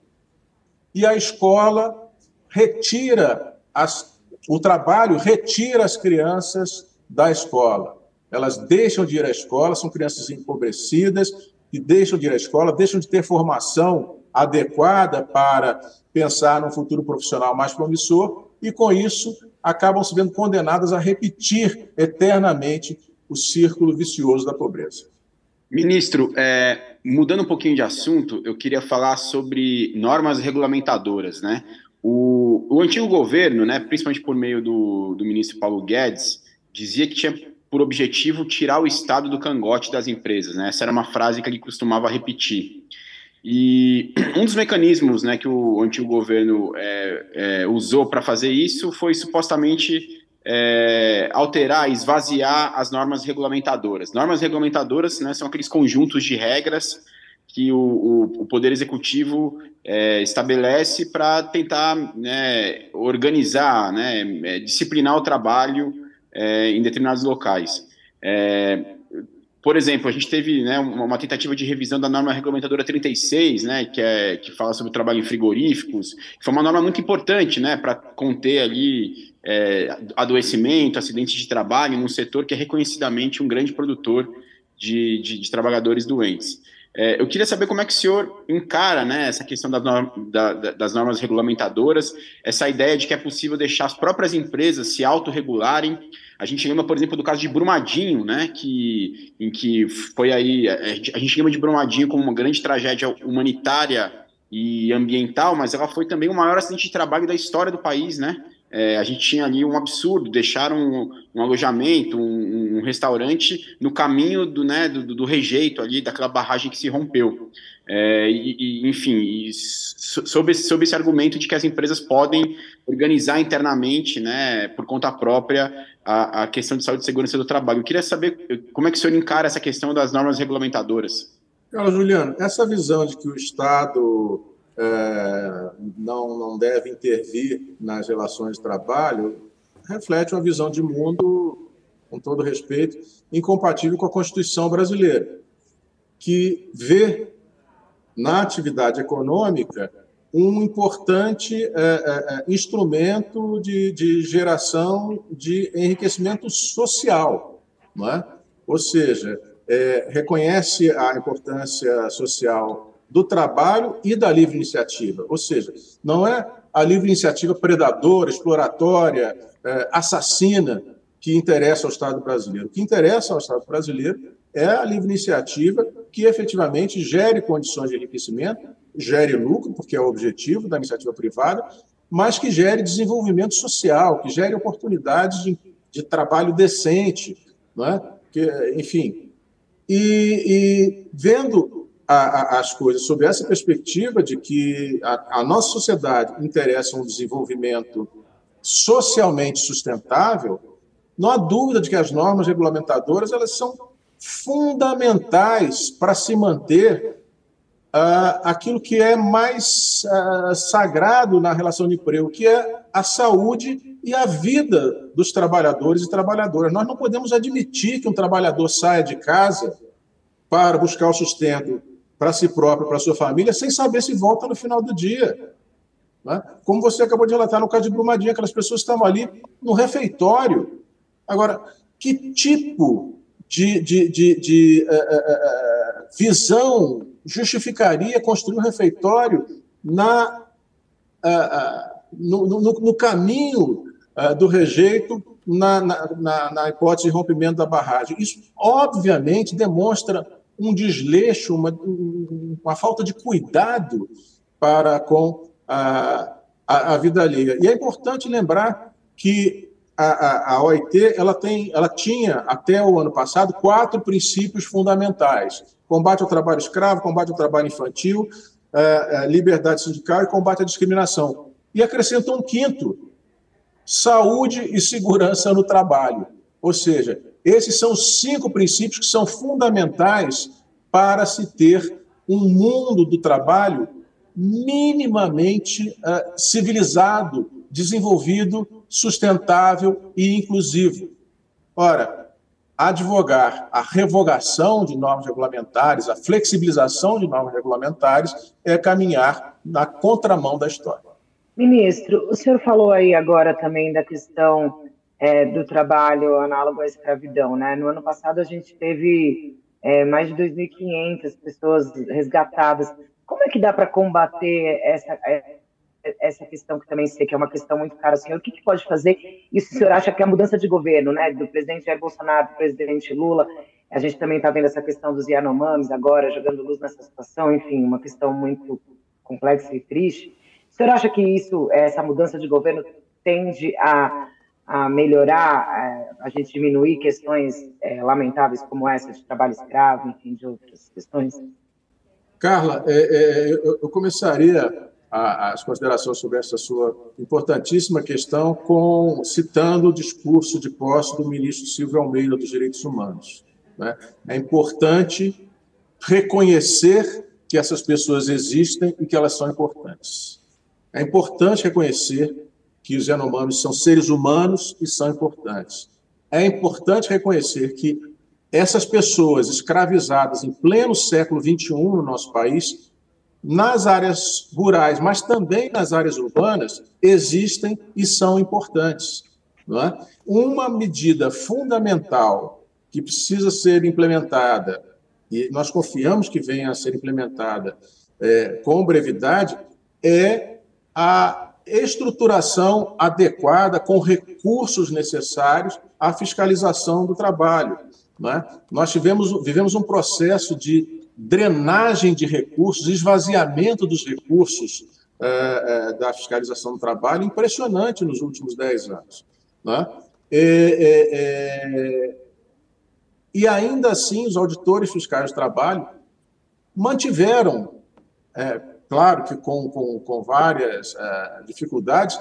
E a escola retira as, o trabalho retira as crianças da escola. Elas deixam de ir à escola, são crianças empobrecidas que deixam de ir à escola, deixam de ter formação adequada para pensar num futuro profissional mais promissor e, com isso, acabam se vendo condenadas a repetir eternamente o círculo vicioso da pobreza. Ministro, é, mudando um pouquinho de assunto, eu queria falar sobre normas regulamentadoras, né? O, o antigo governo, né, principalmente por meio do, do ministro Paulo Guedes, dizia que tinha por objetivo tirar o Estado do cangote das empresas, né? Essa era uma frase que ele costumava repetir. E *clears throat* um dos mecanismos né, que o antigo governo é, é, usou para fazer isso foi supostamente é, alterar, esvaziar as normas regulamentadoras. Normas regulamentadoras né, são aqueles conjuntos de regras que o, o, o Poder Executivo é, estabelece para tentar né, organizar, né, é, disciplinar o trabalho é, em determinados locais. É, por exemplo, a gente teve né, uma, tentativa de revisão da norma regulamentadora 36, né, que, é, que fala sobre o trabalho em frigoríficos, que foi uma norma muito importante né, para conter ali é, adoecimento, acidentes de trabalho num setor que é reconhecidamente um grande produtor de, de, de trabalhadores doentes. É, eu queria saber como é que o senhor encara né, essa questão das, norma, da, das normas regulamentadoras, essa ideia de que é possível deixar as próprias empresas se autorregularem a gente lembra, por exemplo, do caso de Brumadinho, né, que, em que foi aí, a gente lembra de Brumadinho como uma grande tragédia humanitária e ambiental, mas ela foi também o maior acidente de trabalho da história do país, né? É, a gente tinha ali um absurdo, deixaram um, um alojamento, um, um, restaurante no caminho do, né, do, do, rejeito ali, daquela barragem que se rompeu. É, e, e, enfim, e sob, sob esse argumento de que as empresas podem organizar internamente, né, por conta própria, a, a questão de saúde e segurança do trabalho. Eu queria saber como é que o senhor encara essa questão das normas regulamentadoras. Carlos Juliano, essa visão de que o Estado é, não, não deve intervir nas relações de trabalho, reflete uma visão de mundo, com todo respeito, incompatível com a Constituição brasileira, que vê na atividade econômica um importante é, é, é instrumento de, de, geração de enriquecimento social, não é? ou seja, é, reconhece a importância social do trabalho e da livre iniciativa. Ou seja, não é a livre iniciativa predadora, exploratória, é, assassina que interessa ao Estado brasileiro. O que interessa ao Estado brasileiro é a livre iniciativa que efetivamente gere condições de enriquecimento, gere lucro, porque é o objetivo da iniciativa privada, mas que gere desenvolvimento social, que gere oportunidades de, de trabalho decente, não é? que, enfim. E, e vendo a, a, as coisas sob essa perspectiva de que a, a nossa sociedade interessa um desenvolvimento socialmente sustentável, não há dúvida de que as normas regulamentadoras elas são fundamentais para se manter uh, aquilo que é mais uh, sagrado na relação de emprego, que é a saúde e a vida dos trabalhadores e trabalhadoras. Nós não podemos admitir que um trabalhador saia de casa para buscar o sustento para si próprio, para sua família, sem saber se volta no final do dia. Né? Como você acabou de relatar no caso de Brumadinho, aquelas pessoas estavam ali no refeitório. Agora, que tipo de, de, de, de uh, uh, visão justificaria construir um refeitório na, uh, no, no, no, caminho do rejeito na, na, na hipótese de rompimento da barragem? Isso, obviamente, demonstra um desleixo, uma, uma falta de cuidado para com a, a, a vida alheia. E é importante lembrar que a, a, a, OIT ela, tem, ela tinha, até o ano passado, quatro princípios fundamentais: combate ao trabalho escravo, combate ao trabalho infantil, é, é, liberdade sindical e combate à discriminação. E acrescentou um quinto: saúde e segurança no trabalho. Ou seja, esses são cinco princípios que são fundamentais para se ter um mundo do trabalho minimamente uh, civilizado, desenvolvido, sustentável e inclusivo. Ora, advogar a revogação de normas regulamentares, a flexibilização de normas regulamentares, é caminhar na contramão da história. Ministro, o senhor falou aí agora também da questão é, do trabalho análogo à escravidão. Né? No ano passado, a gente teve é, mais de 2.500 pessoas resgatadas. Como é que dá para combater essa, é, essa questão que também sei que é uma questão muito cara? Senhor, o que, que pode fazer? Se o senhor acha que a mudança de governo, né, do presidente Jair Bolsonaro, do presidente Lula, a gente também está vendo essa questão dos Yanomamis agora, jogando luz nessa situação, enfim, uma questão muito complexa e triste. O senhor acha que isso, essa mudança de governo, tende a a melhorar, a, a gente diminuir questões é, lamentáveis como essa de trabalho escravo, enfim, de outras questões? Carla, é, é, eu, começaria a, as considerações sobre essa sua importantíssima questão, com, citando o discurso de posse do ministro Silvio Almeida dos Direitos Humanos. Né? É importante reconhecer que essas pessoas existem e que elas são importantes. É importante reconhecer que os Yanomamis são seres humanos e são importantes. É importante reconhecer que essas pessoas escravizadas em pleno século XXI no nosso país nas áreas rurais, mas também nas áreas urbanas, existem e são importantes. É? Uma medida fundamental que precisa ser implementada, e nós confiamos que venha a ser implementada é, com brevidade, é a estruturação adequada, com recursos necessários à fiscalização do trabalho. É? Nós tivemos, vivemos um processo de drenagem de recursos, esvaziamento dos recursos é, é, da fiscalização do trabalho impressionante nos últimos dez anos. Né? E, e, ainda assim, os auditores fiscais do trabalho mantiveram, é, claro que com, com, com várias é, dificuldades,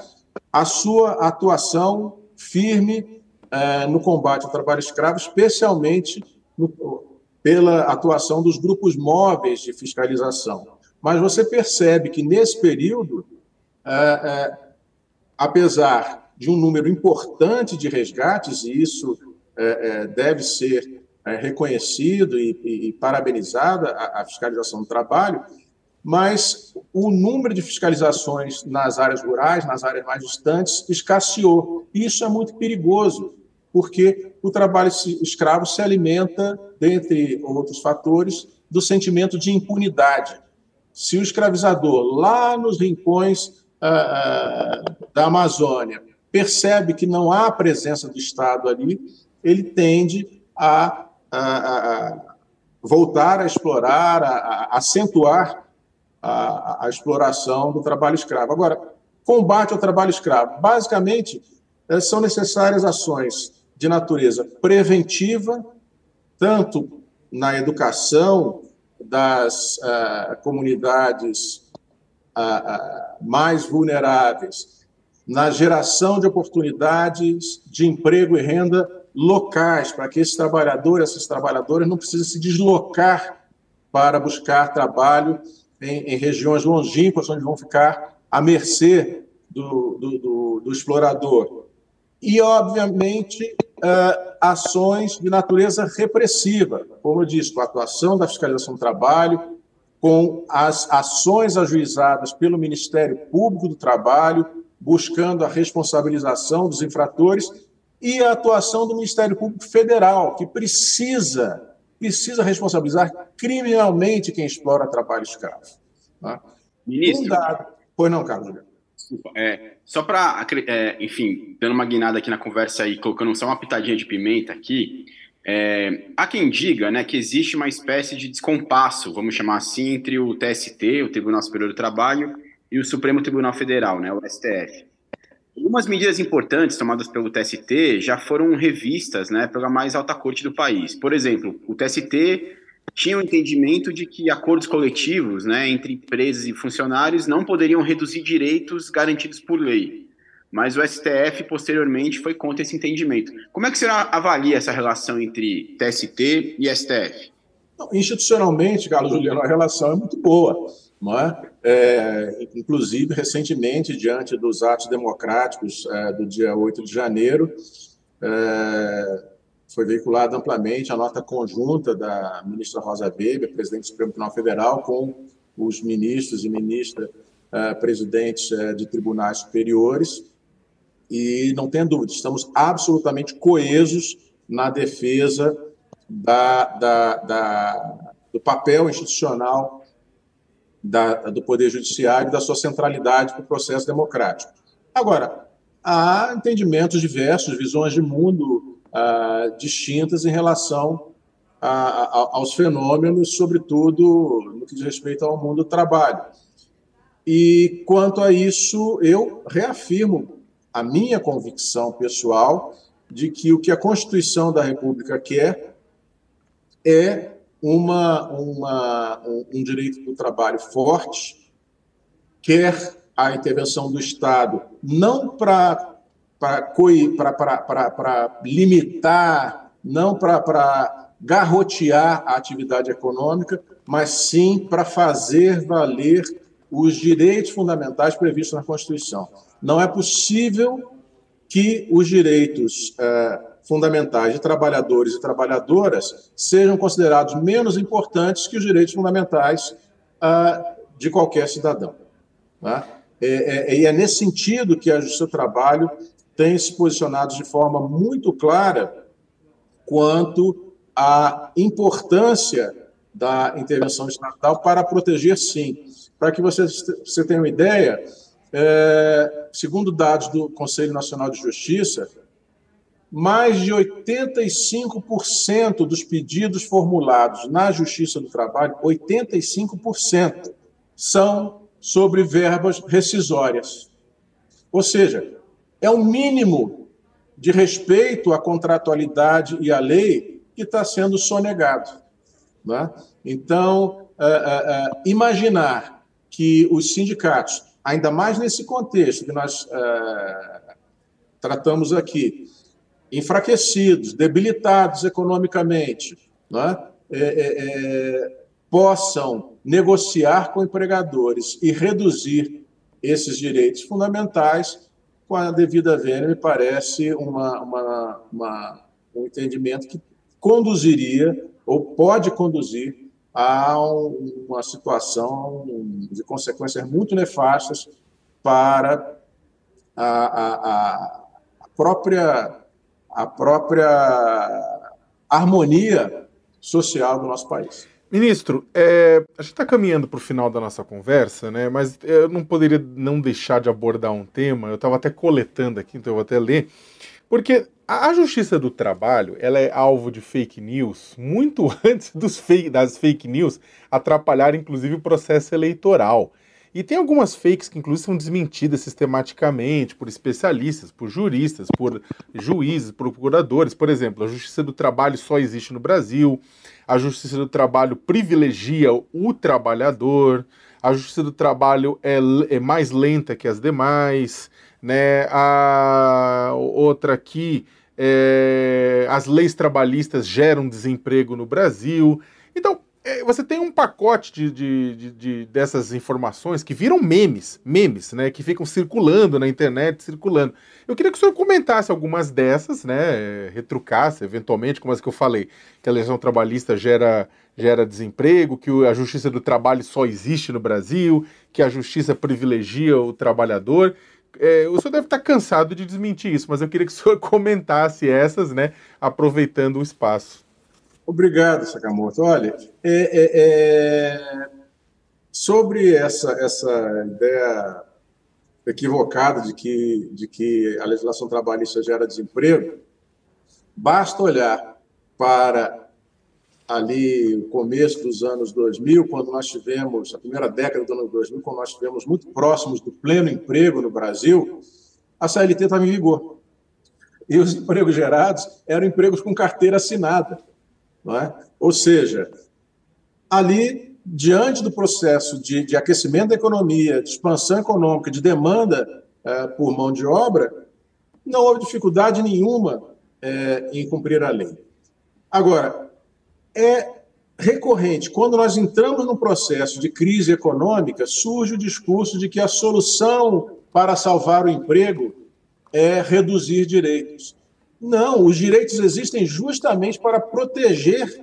a sua atuação firme é, no combate ao trabalho escravo, especialmente no, pela atuação dos grupos móveis de fiscalização. Mas você percebe que, nesse período, é, apesar de um número importante de resgates, e isso deve ser reconhecido e, e, e parabenizada a, a fiscalização do trabalho, mas o número de fiscalizações nas áreas rurais, nas áreas mais distantes, escasseou. Isso é muito perigoso, porque o trabalho escravo se alimenta, dentre outros fatores, do sentimento de impunidade. Se o escravizador, lá nos rincões ah, ah, da Amazônia, percebe que não há presença do Estado ali, ele tende a, a, a voltar a explorar, a, a acentuar a, exploração do trabalho escravo. Agora, combate ao trabalho escravo. Basicamente, eh, são necessárias ações de natureza preventiva, tanto na educação das uh, comunidades uh, mais vulneráveis, na geração de oportunidades de emprego e renda locais, para que esses trabalhadores, essas trabalhadoras não precisem se deslocar para buscar trabalho em, em regiões longínquas, onde vão ficar à mercê do, do, do, do explorador. E, obviamente, uh, ações de natureza repressiva, como eu disse, com a atuação da fiscalização do trabalho, com as ações ajuizadas pelo Ministério Público do Trabalho, buscando a responsabilização dos infratores e a atuação do Ministério Público Federal, que precisa precisa responsabilizar criminalmente quem explora trabalho escravo. Tá? Ministro. Um dado... Pois não, Carlos. Desculpa. É, só para, é, enfim, dando uma guinada aqui na conversa e colocando só uma pitadinha de pimenta aqui, é, há quem diga né, que existe uma espécie de descompasso, vamos chamar assim, entre o TST, o Tribunal Superior do Trabalho, e o Supremo Tribunal Federal, né, o STF. Algumas medidas importantes tomadas pelo TST já foram revistas né, pela mais alta corte do país. Por exemplo, o TST tinha o um entendimento de que acordos coletivos né, entre empresas e funcionários não poderiam reduzir direitos garantidos por lei. Mas o STF, posteriormente, foi contra esse entendimento. Como é que você avalia essa relação entre TST e STF? institucionalmente, Carlos Juliano, a relação é muito boa. Não é? É, inclusive, recentemente, diante dos atos democráticos é, do dia 8 de janeiro, é, foi veiculada amplamente a nota conjunta da ministra Rosa Weber, presidente do Supremo Tribunal Federal, com os ministros e ministras uh, presidentes uh, de tribunais superiores. E não tem dúvida, estamos absolutamente coesos na defesa da, da, da, do papel institucional da, do Poder Judiciário e da sua centralidade para o processo democrático. Agora, há entendimentos diversos, visões de mundo uh, distintas em relação a, a, aos fenômenos, sobretudo no que diz respeito ao mundo do trabalho. E quanto a isso, eu reafirmo a minha convicção pessoal de que o que a Constituição da República quer é uma, uma, um direito do trabalho forte, quer a intervenção do Estado não para limitar, não para garrotear a atividade econômica, mas sim para fazer valer os direitos fundamentais previstos na Constituição. Não é possível que os direitos eh, fundamentais de trabalhadores e trabalhadoras sejam considerados menos importantes que os direitos fundamentais ah, de qualquer cidadão. Né? É, é, e é nesse sentido que a Justiça do Trabalho tem se posicionado de forma muito clara quanto à importância da intervenção estatal para proteger, sim. Para que você, você tenha uma ideia, é, segundo dados do Conselho Nacional de Justiça, mais de 85% dos pedidos formulados na Justiça do Trabalho, 85%, são sobre verbas rescisórias. Ou seja, é o um mínimo de respeito à contratualidade e à lei que está sendo sonegado. Né? Então, é, é, é, imaginar que os sindicatos, ainda mais nesse contexto que nós é, tratamos aqui, enfraquecidos, debilitados economicamente, né, é, é, possam negociar com empregadores e reduzir esses direitos fundamentais, com a devida vênia, me parece uma, uma, uma, um entendimento que conduziria, ou pode conduzir, a uma situação de consequências muito nefastas para a, a, a própria a própria harmonia social do nosso país. Ministro, é, a gente está caminhando para o final da nossa conversa, né? Mas eu não poderia não deixar de abordar um tema. Eu estava até coletando aqui, então eu vou até ler, porque a, Justiça do Trabalho ela é alvo de fake news muito *laughs* antes dos fake, das fake news atrapalhar, inclusive, o processo eleitoral. E tem algumas fakes que, inclusive, são desmentidas sistematicamente por especialistas, por juristas, por juízes, por procuradores. Por exemplo, a Justiça do Trabalho só existe no Brasil, a Justiça do Trabalho privilegia o trabalhador, a Justiça do Trabalho é, é mais lenta que as demais, né? A outra aqui, é, as leis trabalhistas geram desemprego no Brasil. Então, é, você tem um pacote de, de, de, de, dessas informações que viram memes, memes, né? Que ficam circulando na internet, circulando. Eu queria que o senhor comentasse algumas dessas, né? Retrucasse, eventualmente, como as que eu falei, que a legislação trabalhista gera, gera desemprego, que a justiça do trabalho só existe no Brasil, que a justiça privilegia o trabalhador. É, o senhor deve estar cansado de desmentir isso, mas eu queria que o senhor *laughs* comentasse essas, né? Aproveitando o espaço. Obrigado, Sakamoto. Olha, é, é, é, sobre essa, essa ideia equivocada de que, de que a legislação trabalhista gera desemprego, basta olhar para ali o começo dos anos 2000, quando nós tivemos, a primeira década do ano 2000, quando nós tivemos muito próximos do pleno emprego no Brasil, a CLT estava em vigor. E os empregos gerados eram empregos com carteira assinada. Não é? Ou seja, ali, diante do processo de, de aquecimento da economia, de expansão econômica, de demanda é, por mão de obra, não houve dificuldade nenhuma é, em cumprir a lei. Agora, é recorrente, quando nós entramos no processo de crise econômica, surge o discurso de que a solução para salvar o emprego é reduzir direitos. Não, os direitos existem justamente para proteger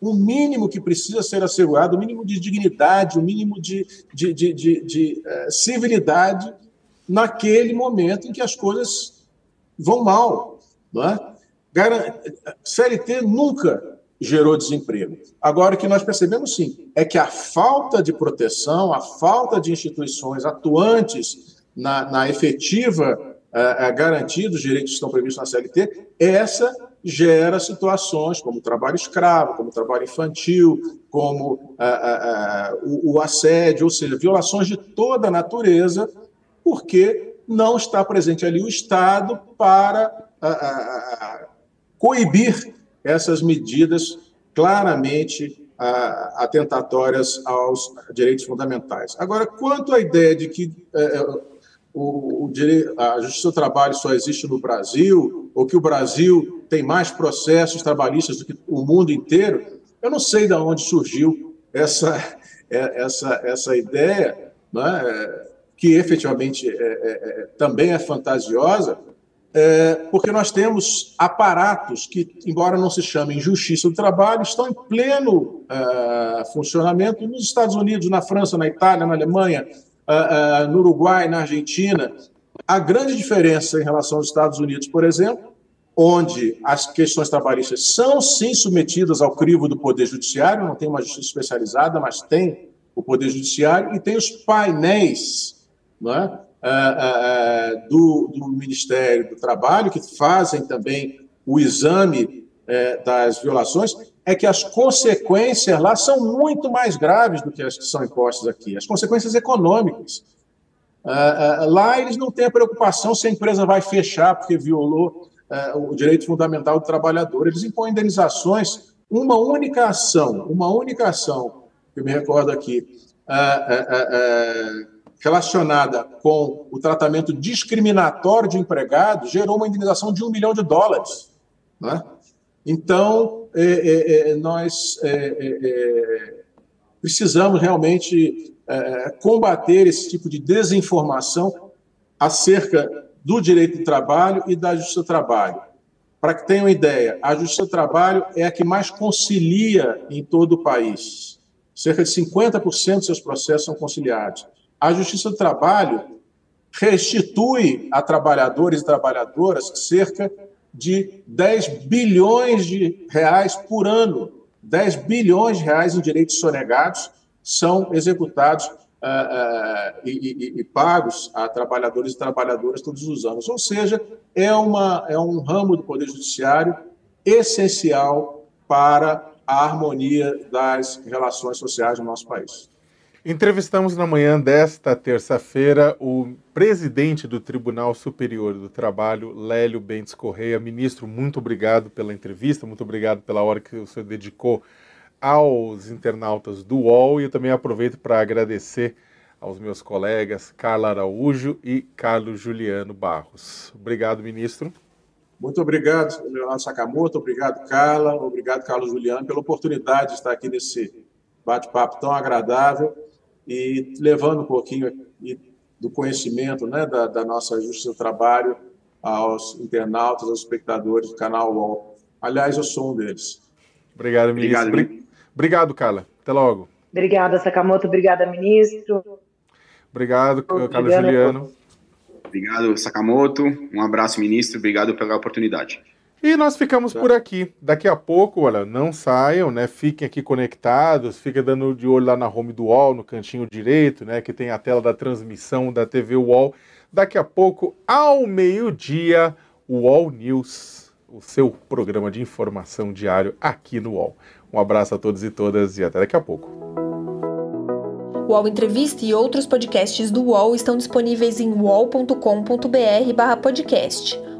o mínimo que precisa ser assegurado, o mínimo de dignidade, o mínimo de, de, de, de, de uh, civilidade naquele momento em que as coisas vão mal. Não é? CLT nunca gerou desemprego. Agora, o que nós percebemos, sim, é que a falta de proteção, a falta de instituições atuantes na, na efetiva a, garantir os direitos que estão previstos na CLT, essa gera situações como trabalho escravo, como trabalho infantil, como o, o assédio, ou seja, violações de toda a natureza, porque não está presente ali o Estado para coibir essas medidas claramente atentatórias aos direitos fundamentais. Agora, quanto à ideia de que é, é o, o a justiça do trabalho só existe no Brasil, ou que o Brasil tem mais processos trabalhistas do que o mundo inteiro, eu não sei de onde surgiu essa, *laughs* é, essa, essa ideia, né, que efetivamente é, é, é, também é fantasiosa, é, porque nós temos aparatos que, embora não se chamem justiça do trabalho, estão em pleno é, funcionamento nos Estados Unidos, na França, na Itália, na Alemanha, é, é, no Uruguai, na Argentina. A grande diferença em relação aos Estados Unidos, por exemplo, onde as questões trabalhistas são sim submetidas ao crivo do Poder Judiciário, não tem uma justiça especializada, mas tem o Poder Judiciário, e tem os painéis é? É, é, é, do, do, Ministério do Trabalho, que fazem também o exame das violações, é que as consequências lá são muito mais graves do que as que são impostas aqui, as consequências econômicas. lá eles não têm a preocupação se a empresa vai fechar porque violou o direito fundamental do trabalhador. Eles impõem indenizações, uma única ação, uma única ação, que eu me recordo aqui, relacionada com o tratamento discriminatório de empregados gerou uma indenização de um milhão de dólares. Né? Então, é, é, é nós é, precisamos realmente combater esse tipo de desinformação acerca do direito do trabalho e da justiça do trabalho. Para que tenham ideia, a justiça do trabalho é a que mais concilia em todo o país. Cerca de 50% dos seus processos são conciliados a Justiça do Trabalho restitui a trabalhadores e trabalhadoras cerca de 10 bilhões de reais por ano. 10 bilhões de reais em direitos sonegados são executados uh, uh, e, e, e, pagos a trabalhadores e trabalhadoras todos os anos. Ou seja, é, uma, é um ramo do Poder Judiciário essencial para a harmonia das relações sociais no nosso país. Entrevistamos na manhã desta terça-feira o presidente do Tribunal Superior do Trabalho, Lélio Bentes Correia. Ministro, muito obrigado pela entrevista, muito obrigado pela hora que o senhor dedicou aos internautas do UOL e eu também aproveito para agradecer aos meus colegas Carla Araújo e Carlos Juliano Barros. Obrigado, ministro. Muito obrigado, Leonardo Sakamoto, obrigado, Carla, obrigado, Carlos Juliano, pela oportunidade de estar aqui nesse bate-papo tão agradável e levando um pouquinho do conhecimento né, da, da, nossa Justiça do Trabalho aos internautas, aos espectadores do canal UOL. Aliás, eu sou um deles. Obrigado, ministro. Obrigado, Obrigado Carla. Até logo. Obrigada, Sakamoto. Obrigada, ministro. Obrigado, Carlos Juliano. Obrigado, Sakamoto. Um abraço, ministro. Obrigado pela oportunidade. E nós ficamos por aqui. Daqui a pouco, olha, não saiam, né? Fiquem aqui conectados, fiquem dando de olho lá na home do UOL, no cantinho direito, né? Que tem a tela da transmissão da TV UOL. Daqui a pouco, ao meio-dia, o UOL News, o seu programa de informação diário aqui no UOL. Um abraço a todos e todas e até daqui a pouco. O UOL Entrevista e outros podcasts do UOL estão disponíveis em uol.com.br/podcast.